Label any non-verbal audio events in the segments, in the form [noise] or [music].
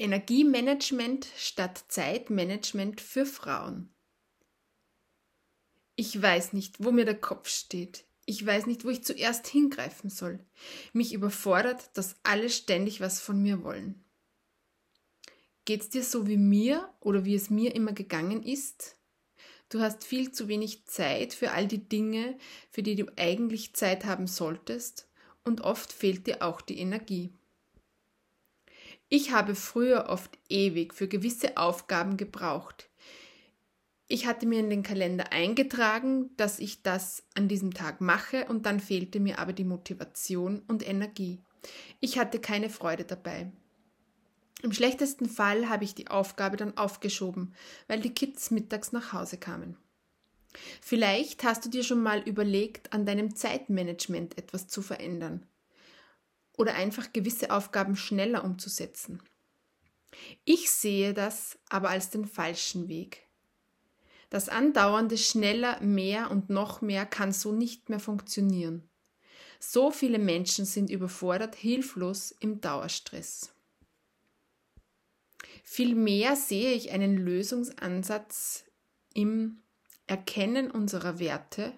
Energiemanagement statt Zeitmanagement für Frauen. Ich weiß nicht, wo mir der Kopf steht. Ich weiß nicht, wo ich zuerst hingreifen soll. Mich überfordert, dass alle ständig was von mir wollen. Geht's dir so wie mir oder wie es mir immer gegangen ist? Du hast viel zu wenig Zeit für all die Dinge, für die du eigentlich Zeit haben solltest, und oft fehlt dir auch die Energie. Ich habe früher oft ewig für gewisse Aufgaben gebraucht. Ich hatte mir in den Kalender eingetragen, dass ich das an diesem Tag mache und dann fehlte mir aber die Motivation und Energie. Ich hatte keine Freude dabei. Im schlechtesten Fall habe ich die Aufgabe dann aufgeschoben, weil die Kids mittags nach Hause kamen. Vielleicht hast du dir schon mal überlegt, an deinem Zeitmanagement etwas zu verändern oder einfach gewisse Aufgaben schneller umzusetzen. Ich sehe das aber als den falschen Weg. Das andauernde schneller, mehr und noch mehr kann so nicht mehr funktionieren. So viele Menschen sind überfordert, hilflos im Dauerstress. Vielmehr sehe ich einen Lösungsansatz im Erkennen unserer Werte,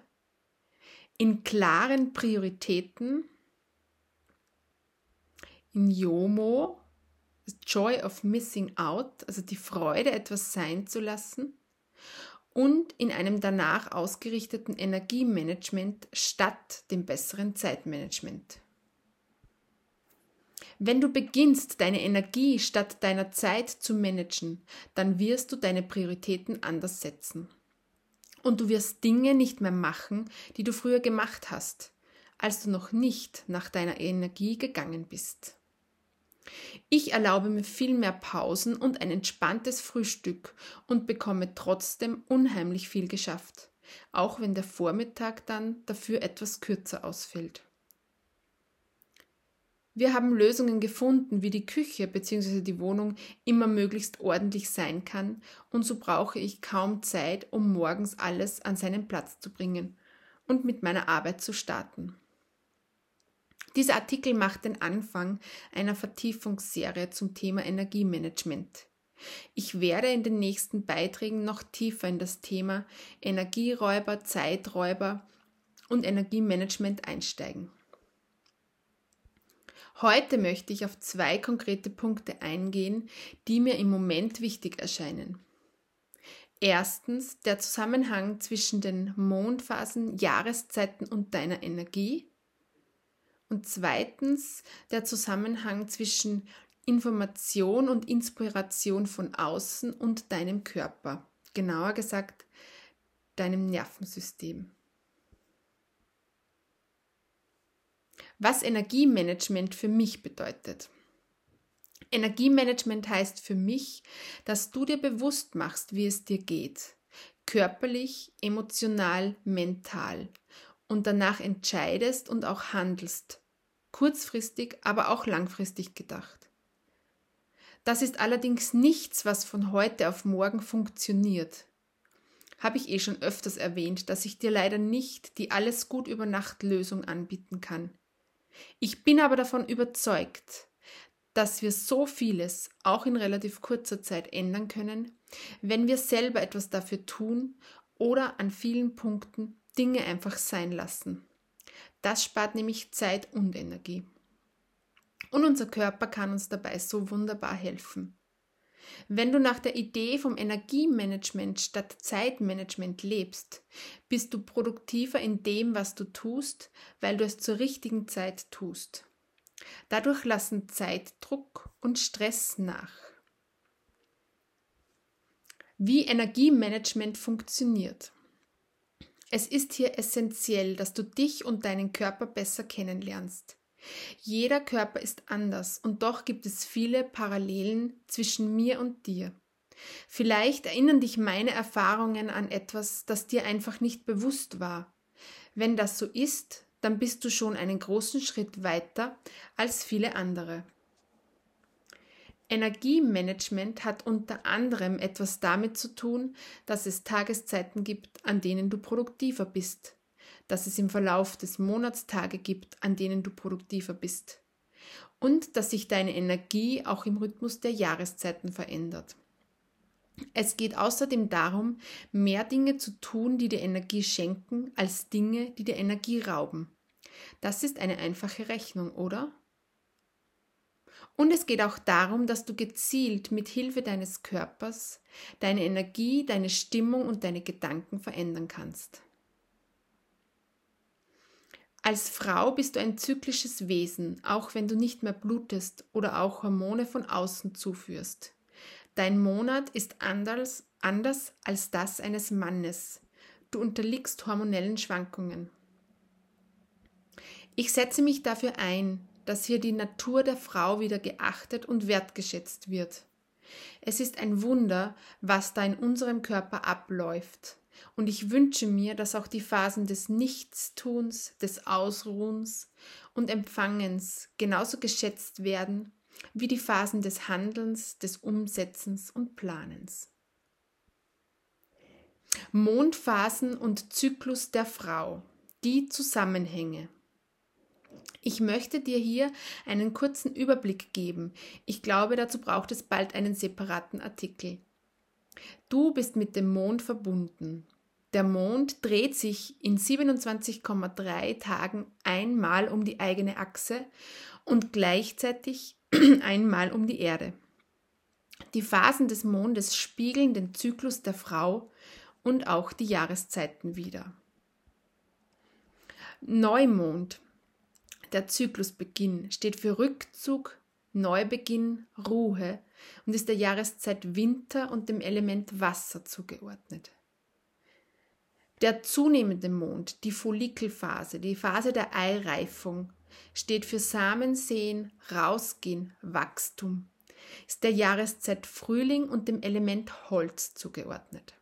in klaren Prioritäten in Yomo, Joy of Missing Out, also die Freude, etwas sein zu lassen, und in einem danach ausgerichteten Energiemanagement statt dem besseren Zeitmanagement. Wenn du beginnst, deine Energie statt deiner Zeit zu managen, dann wirst du deine Prioritäten anders setzen. Und du wirst Dinge nicht mehr machen, die du früher gemacht hast, als du noch nicht nach deiner Energie gegangen bist. Ich erlaube mir viel mehr Pausen und ein entspanntes Frühstück und bekomme trotzdem unheimlich viel geschafft, auch wenn der Vormittag dann dafür etwas kürzer ausfällt. Wir haben Lösungen gefunden, wie die Küche bzw. die Wohnung immer möglichst ordentlich sein kann, und so brauche ich kaum Zeit, um morgens alles an seinen Platz zu bringen und mit meiner Arbeit zu starten. Dieser Artikel macht den Anfang einer Vertiefungsserie zum Thema Energiemanagement. Ich werde in den nächsten Beiträgen noch tiefer in das Thema Energieräuber, Zeiträuber und Energiemanagement einsteigen. Heute möchte ich auf zwei konkrete Punkte eingehen, die mir im Moment wichtig erscheinen. Erstens der Zusammenhang zwischen den Mondphasen, Jahreszeiten und deiner Energie und zweitens der Zusammenhang zwischen Information und Inspiration von außen und deinem Körper, genauer gesagt deinem Nervensystem. Was Energiemanagement für mich bedeutet. Energiemanagement heißt für mich, dass du dir bewusst machst, wie es dir geht, körperlich, emotional, mental und danach entscheidest und auch handelst, kurzfristig, aber auch langfristig gedacht. Das ist allerdings nichts, was von heute auf morgen funktioniert. Habe ich eh schon öfters erwähnt, dass ich dir leider nicht die alles gut über Nacht Lösung anbieten kann. Ich bin aber davon überzeugt, dass wir so vieles auch in relativ kurzer Zeit ändern können, wenn wir selber etwas dafür tun oder an vielen Punkten Dinge einfach sein lassen. Das spart nämlich Zeit und Energie. Und unser Körper kann uns dabei so wunderbar helfen. Wenn du nach der Idee vom Energiemanagement statt Zeitmanagement lebst, bist du produktiver in dem, was du tust, weil du es zur richtigen Zeit tust. Dadurch lassen Zeitdruck und Stress nach. Wie Energiemanagement funktioniert. Es ist hier essentiell, dass du dich und deinen Körper besser kennenlernst. Jeder Körper ist anders und doch gibt es viele Parallelen zwischen mir und dir. Vielleicht erinnern dich meine Erfahrungen an etwas, das dir einfach nicht bewusst war. Wenn das so ist, dann bist du schon einen großen Schritt weiter als viele andere. Energiemanagement hat unter anderem etwas damit zu tun, dass es Tageszeiten gibt, an denen du produktiver bist, dass es im Verlauf des Monats Tage gibt, an denen du produktiver bist und dass sich deine Energie auch im Rhythmus der Jahreszeiten verändert. Es geht außerdem darum, mehr Dinge zu tun, die dir Energie schenken, als Dinge, die dir Energie rauben. Das ist eine einfache Rechnung, oder? Und es geht auch darum, dass du gezielt mit Hilfe deines Körpers deine Energie, deine Stimmung und deine Gedanken verändern kannst. Als Frau bist du ein zyklisches Wesen, auch wenn du nicht mehr blutest oder auch Hormone von außen zuführst. Dein Monat ist anders, anders als das eines Mannes. Du unterliegst hormonellen Schwankungen. Ich setze mich dafür ein, dass hier die Natur der Frau wieder geachtet und wertgeschätzt wird. Es ist ein Wunder, was da in unserem Körper abläuft. Und ich wünsche mir, dass auch die Phasen des Nichtstuns, des Ausruhens und Empfangens genauso geschätzt werden wie die Phasen des Handelns, des Umsetzens und Planens. Mondphasen und Zyklus der Frau. Die Zusammenhänge. Ich möchte dir hier einen kurzen Überblick geben. Ich glaube, dazu braucht es bald einen separaten Artikel. Du bist mit dem Mond verbunden. Der Mond dreht sich in 27,3 Tagen einmal um die eigene Achse und gleichzeitig [clears throat] einmal um die Erde. Die Phasen des Mondes spiegeln den Zyklus der Frau und auch die Jahreszeiten wider. Neumond, der Zyklusbeginn, steht für Rückzug, Neubeginn, Ruhe und ist der Jahreszeit Winter und dem Element Wasser zugeordnet. Der zunehmende Mond, die Follikelphase, die Phase der Eireifung, steht für Samensehen, Rausgehen, Wachstum, ist der Jahreszeit Frühling und dem Element Holz zugeordnet.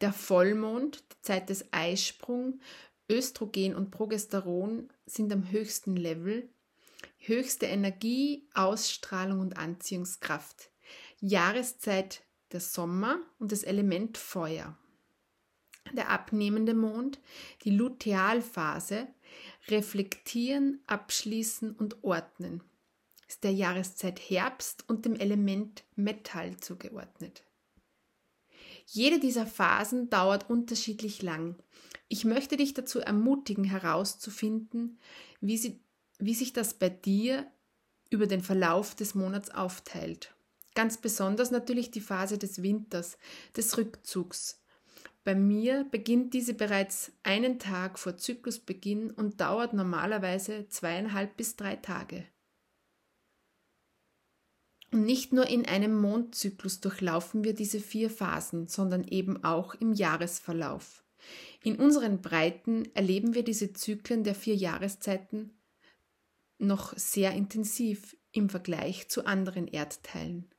Der Vollmond, die Zeit des Eisprung, Östrogen und Progesteron sind am höchsten Level, höchste Energie, Ausstrahlung und Anziehungskraft. Jahreszeit der Sommer und das Element Feuer der abnehmende Mond, die Lutealphase, reflektieren, abschließen und ordnen. Ist der Jahreszeit Herbst und dem Element Metall zugeordnet. Jede dieser Phasen dauert unterschiedlich lang. Ich möchte dich dazu ermutigen, herauszufinden, wie, sie, wie sich das bei dir über den Verlauf des Monats aufteilt. Ganz besonders natürlich die Phase des Winters, des Rückzugs, bei mir beginnt diese bereits einen Tag vor Zyklusbeginn und dauert normalerweise zweieinhalb bis drei Tage. Und nicht nur in einem Mondzyklus durchlaufen wir diese vier Phasen, sondern eben auch im Jahresverlauf. In unseren Breiten erleben wir diese Zyklen der vier Jahreszeiten noch sehr intensiv im Vergleich zu anderen Erdteilen.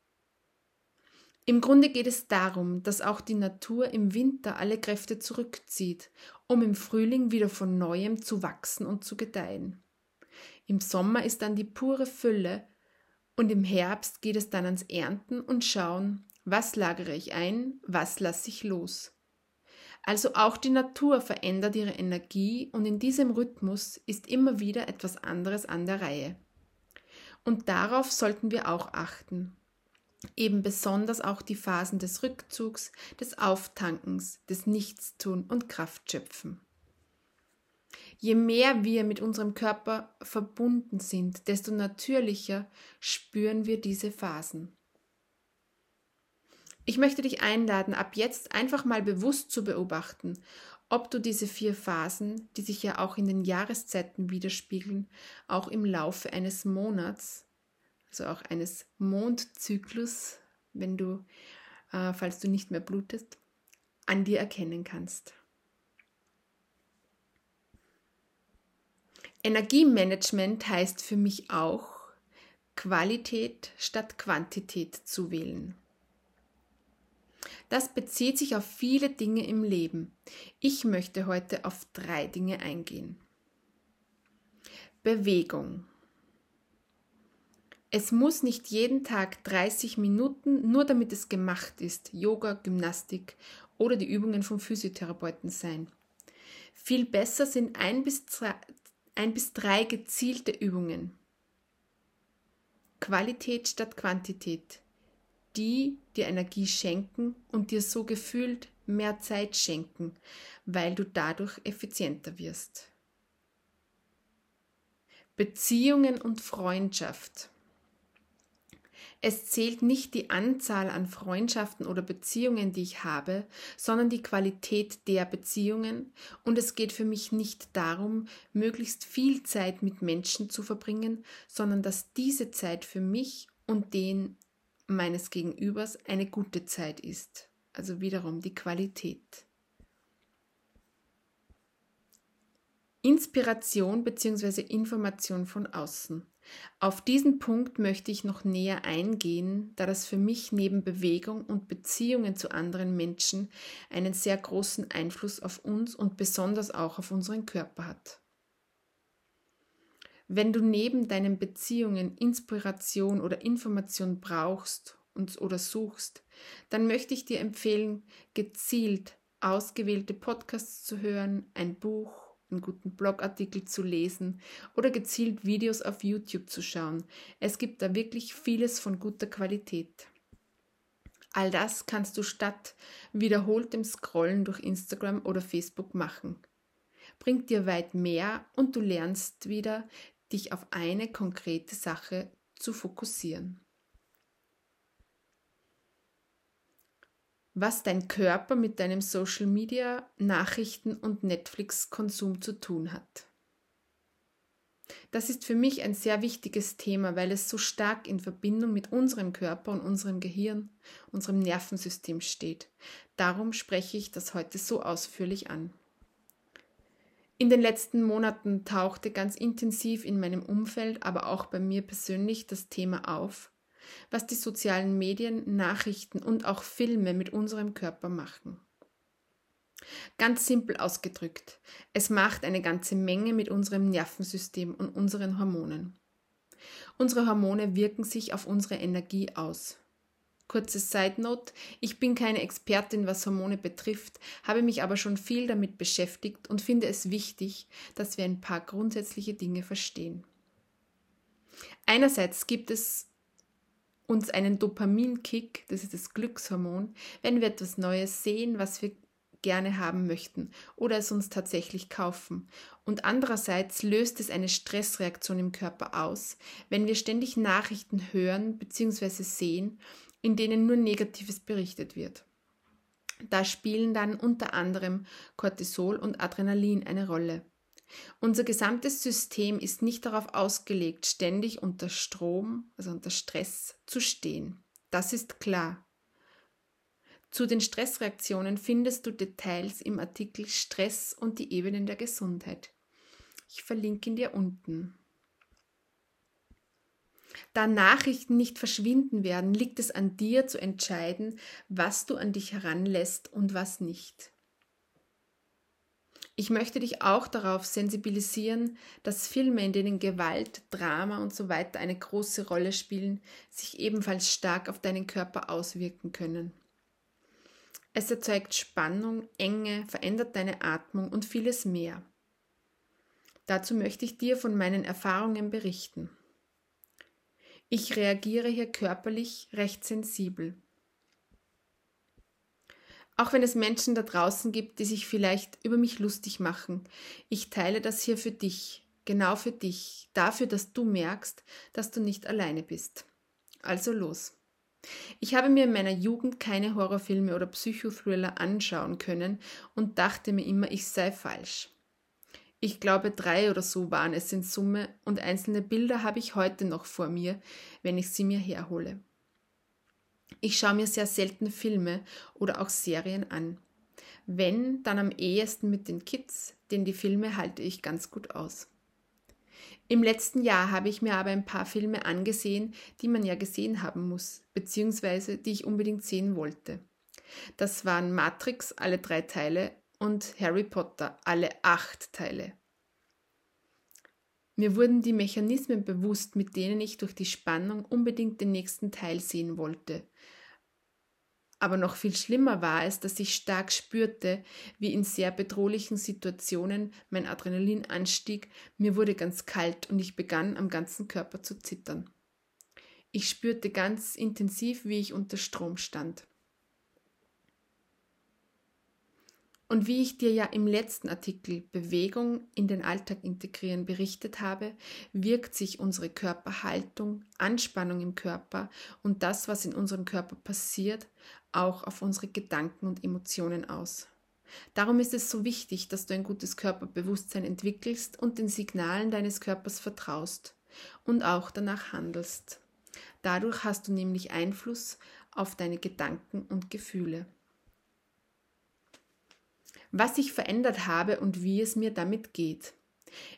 Im Grunde geht es darum, dass auch die Natur im Winter alle Kräfte zurückzieht, um im Frühling wieder von neuem zu wachsen und zu gedeihen. Im Sommer ist dann die pure Fülle und im Herbst geht es dann ans Ernten und schauen, was lagere ich ein, was lasse ich los. Also auch die Natur verändert ihre Energie und in diesem Rhythmus ist immer wieder etwas anderes an der Reihe. Und darauf sollten wir auch achten eben besonders auch die Phasen des Rückzugs, des Auftankens, des Nichtstun und Kraftschöpfen. Je mehr wir mit unserem Körper verbunden sind, desto natürlicher spüren wir diese Phasen. Ich möchte dich einladen, ab jetzt einfach mal bewusst zu beobachten, ob du diese vier Phasen, die sich ja auch in den Jahreszeiten widerspiegeln, auch im Laufe eines Monats also auch eines Mondzyklus, wenn du, äh, falls du nicht mehr blutest, an dir erkennen kannst. Energiemanagement heißt für mich auch, Qualität statt Quantität zu wählen. Das bezieht sich auf viele Dinge im Leben. Ich möchte heute auf drei Dinge eingehen. Bewegung. Es muss nicht jeden Tag 30 Minuten, nur damit es gemacht ist, Yoga, Gymnastik oder die Übungen vom Physiotherapeuten sein. Viel besser sind ein bis drei, ein bis drei gezielte Übungen. Qualität statt Quantität, die dir Energie schenken und dir so gefühlt mehr Zeit schenken, weil du dadurch effizienter wirst. Beziehungen und Freundschaft. Es zählt nicht die Anzahl an Freundschaften oder Beziehungen, die ich habe, sondern die Qualität der Beziehungen und es geht für mich nicht darum, möglichst viel Zeit mit Menschen zu verbringen, sondern dass diese Zeit für mich und den meines Gegenübers eine gute Zeit ist. Also wiederum die Qualität. Inspiration bzw. Information von außen. Auf diesen Punkt möchte ich noch näher eingehen, da das für mich neben Bewegung und Beziehungen zu anderen Menschen einen sehr großen Einfluss auf uns und besonders auch auf unseren Körper hat. Wenn du neben deinen Beziehungen Inspiration oder Information brauchst und, oder suchst, dann möchte ich dir empfehlen, gezielt ausgewählte Podcasts zu hören, ein Buch einen guten Blogartikel zu lesen oder gezielt Videos auf YouTube zu schauen. Es gibt da wirklich vieles von guter Qualität. All das kannst du statt wiederholtem Scrollen durch Instagram oder Facebook machen. Bringt dir weit mehr und du lernst wieder, dich auf eine konkrete Sache zu fokussieren. was dein Körper mit deinem Social Media, Nachrichten und Netflix-Konsum zu tun hat. Das ist für mich ein sehr wichtiges Thema, weil es so stark in Verbindung mit unserem Körper und unserem Gehirn, unserem Nervensystem steht. Darum spreche ich das heute so ausführlich an. In den letzten Monaten tauchte ganz intensiv in meinem Umfeld, aber auch bei mir persönlich das Thema auf, was die sozialen Medien, Nachrichten und auch Filme mit unserem Körper machen. Ganz simpel ausgedrückt, es macht eine ganze Menge mit unserem Nervensystem und unseren Hormonen. Unsere Hormone wirken sich auf unsere Energie aus. Kurze Side Note, ich bin keine Expertin, was Hormone betrifft, habe mich aber schon viel damit beschäftigt und finde es wichtig, dass wir ein paar grundsätzliche Dinge verstehen. Einerseits gibt es uns einen Dopaminkick, das ist das Glückshormon, wenn wir etwas Neues sehen, was wir gerne haben möchten oder es uns tatsächlich kaufen. Und andererseits löst es eine Stressreaktion im Körper aus, wenn wir ständig Nachrichten hören bzw. sehen, in denen nur Negatives berichtet wird. Da spielen dann unter anderem Cortisol und Adrenalin eine Rolle. Unser gesamtes System ist nicht darauf ausgelegt, ständig unter Strom, also unter Stress zu stehen. Das ist klar. Zu den Stressreaktionen findest du Details im Artikel Stress und die Ebenen der Gesundheit. Ich verlinke ihn dir unten. Da Nachrichten nicht verschwinden werden, liegt es an dir zu entscheiden, was du an dich heranlässt und was nicht. Ich möchte dich auch darauf sensibilisieren, dass Filme, in denen Gewalt, Drama und so weiter eine große Rolle spielen, sich ebenfalls stark auf deinen Körper auswirken können. Es erzeugt Spannung, Enge, verändert deine Atmung und vieles mehr. Dazu möchte ich dir von meinen Erfahrungen berichten. Ich reagiere hier körperlich recht sensibel. Auch wenn es Menschen da draußen gibt, die sich vielleicht über mich lustig machen, ich teile das hier für dich, genau für dich, dafür, dass du merkst, dass du nicht alleine bist. Also los. Ich habe mir in meiner Jugend keine Horrorfilme oder Psychothriller anschauen können und dachte mir immer, ich sei falsch. Ich glaube, drei oder so waren es in Summe und einzelne Bilder habe ich heute noch vor mir, wenn ich sie mir herhole. Ich schaue mir sehr selten Filme oder auch Serien an. Wenn, dann am ehesten mit den Kids, denn die Filme halte ich ganz gut aus. Im letzten Jahr habe ich mir aber ein paar Filme angesehen, die man ja gesehen haben muss, beziehungsweise die ich unbedingt sehen wollte. Das waren Matrix, alle drei Teile, und Harry Potter, alle acht Teile. Mir wurden die Mechanismen bewusst, mit denen ich durch die Spannung unbedingt den nächsten Teil sehen wollte. Aber noch viel schlimmer war es, dass ich stark spürte, wie in sehr bedrohlichen Situationen mein Adrenalin anstieg, mir wurde ganz kalt und ich begann am ganzen Körper zu zittern. Ich spürte ganz intensiv, wie ich unter Strom stand. Und wie ich dir ja im letzten Artikel Bewegung in den Alltag integrieren berichtet habe, wirkt sich unsere Körperhaltung, Anspannung im Körper und das, was in unserem Körper passiert, auch auf unsere Gedanken und Emotionen aus. Darum ist es so wichtig, dass du ein gutes Körperbewusstsein entwickelst und den Signalen deines Körpers vertraust und auch danach handelst. Dadurch hast du nämlich Einfluss auf deine Gedanken und Gefühle was ich verändert habe und wie es mir damit geht.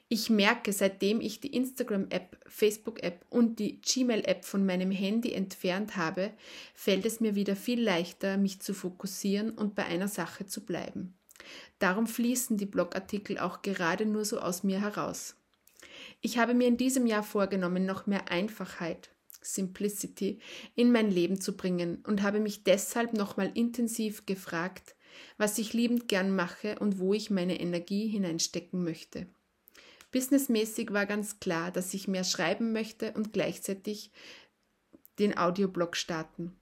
Ich merke, seitdem ich die Instagram-App, Facebook-App und die Gmail-App von meinem Handy entfernt habe, fällt es mir wieder viel leichter, mich zu fokussieren und bei einer Sache zu bleiben. Darum fließen die Blogartikel auch gerade nur so aus mir heraus. Ich habe mir in diesem Jahr vorgenommen, noch mehr Einfachheit, Simplicity, in mein Leben zu bringen und habe mich deshalb nochmal intensiv gefragt, was ich liebend gern mache und wo ich meine Energie hineinstecken möchte. Businessmäßig war ganz klar, dass ich mehr schreiben möchte und gleichzeitig den Audioblog starten.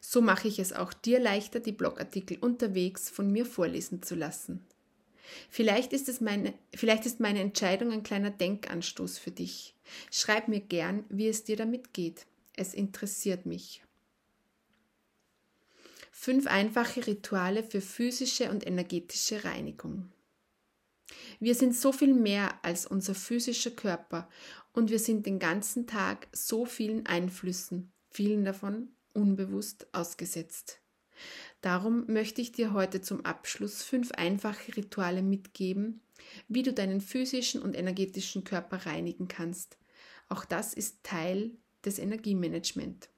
So mache ich es auch dir leichter, die Blogartikel unterwegs von mir vorlesen zu lassen. Vielleicht ist, es meine, vielleicht ist meine Entscheidung ein kleiner Denkanstoß für dich. Schreib mir gern, wie es dir damit geht. Es interessiert mich. Fünf einfache Rituale für physische und energetische Reinigung. Wir sind so viel mehr als unser physischer Körper und wir sind den ganzen Tag so vielen Einflüssen, vielen davon unbewusst ausgesetzt. Darum möchte ich dir heute zum Abschluss fünf einfache Rituale mitgeben, wie du deinen physischen und energetischen Körper reinigen kannst. Auch das ist Teil des Energiemanagements.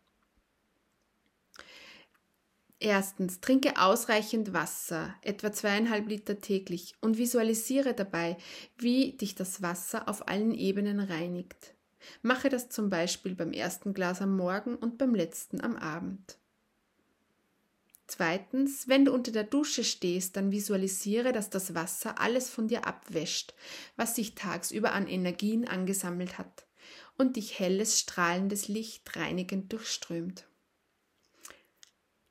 Erstens, trinke ausreichend Wasser, etwa zweieinhalb Liter täglich, und visualisiere dabei, wie dich das Wasser auf allen Ebenen reinigt. Mache das zum Beispiel beim ersten Glas am Morgen und beim letzten am Abend. Zweitens, wenn du unter der Dusche stehst, dann visualisiere, dass das Wasser alles von dir abwäscht, was sich tagsüber an Energien angesammelt hat und dich helles, strahlendes Licht reinigend durchströmt.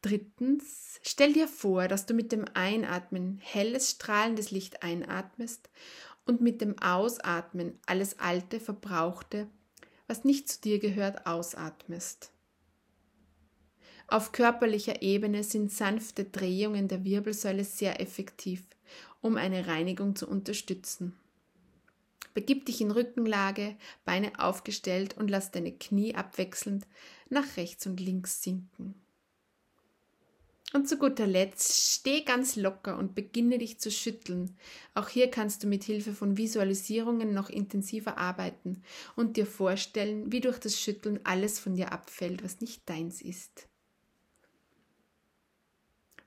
Drittens, stell dir vor, dass du mit dem Einatmen helles, strahlendes Licht einatmest und mit dem Ausatmen alles Alte, Verbrauchte, was nicht zu dir gehört, ausatmest. Auf körperlicher Ebene sind sanfte Drehungen der Wirbelsäule sehr effektiv, um eine Reinigung zu unterstützen. Begib dich in Rückenlage, Beine aufgestellt und lass deine Knie abwechselnd nach rechts und links sinken. Und zu guter Letzt, steh ganz locker und beginne dich zu schütteln. Auch hier kannst du mit Hilfe von Visualisierungen noch intensiver arbeiten und dir vorstellen, wie durch das Schütteln alles von dir abfällt, was nicht deins ist.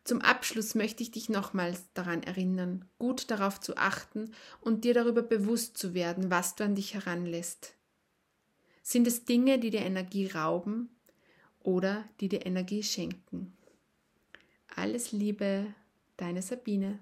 Zum Abschluss möchte ich dich nochmals daran erinnern, gut darauf zu achten und dir darüber bewusst zu werden, was du an dich heranlässt. Sind es Dinge, die dir Energie rauben oder die dir Energie schenken? Alles Liebe, deine Sabine.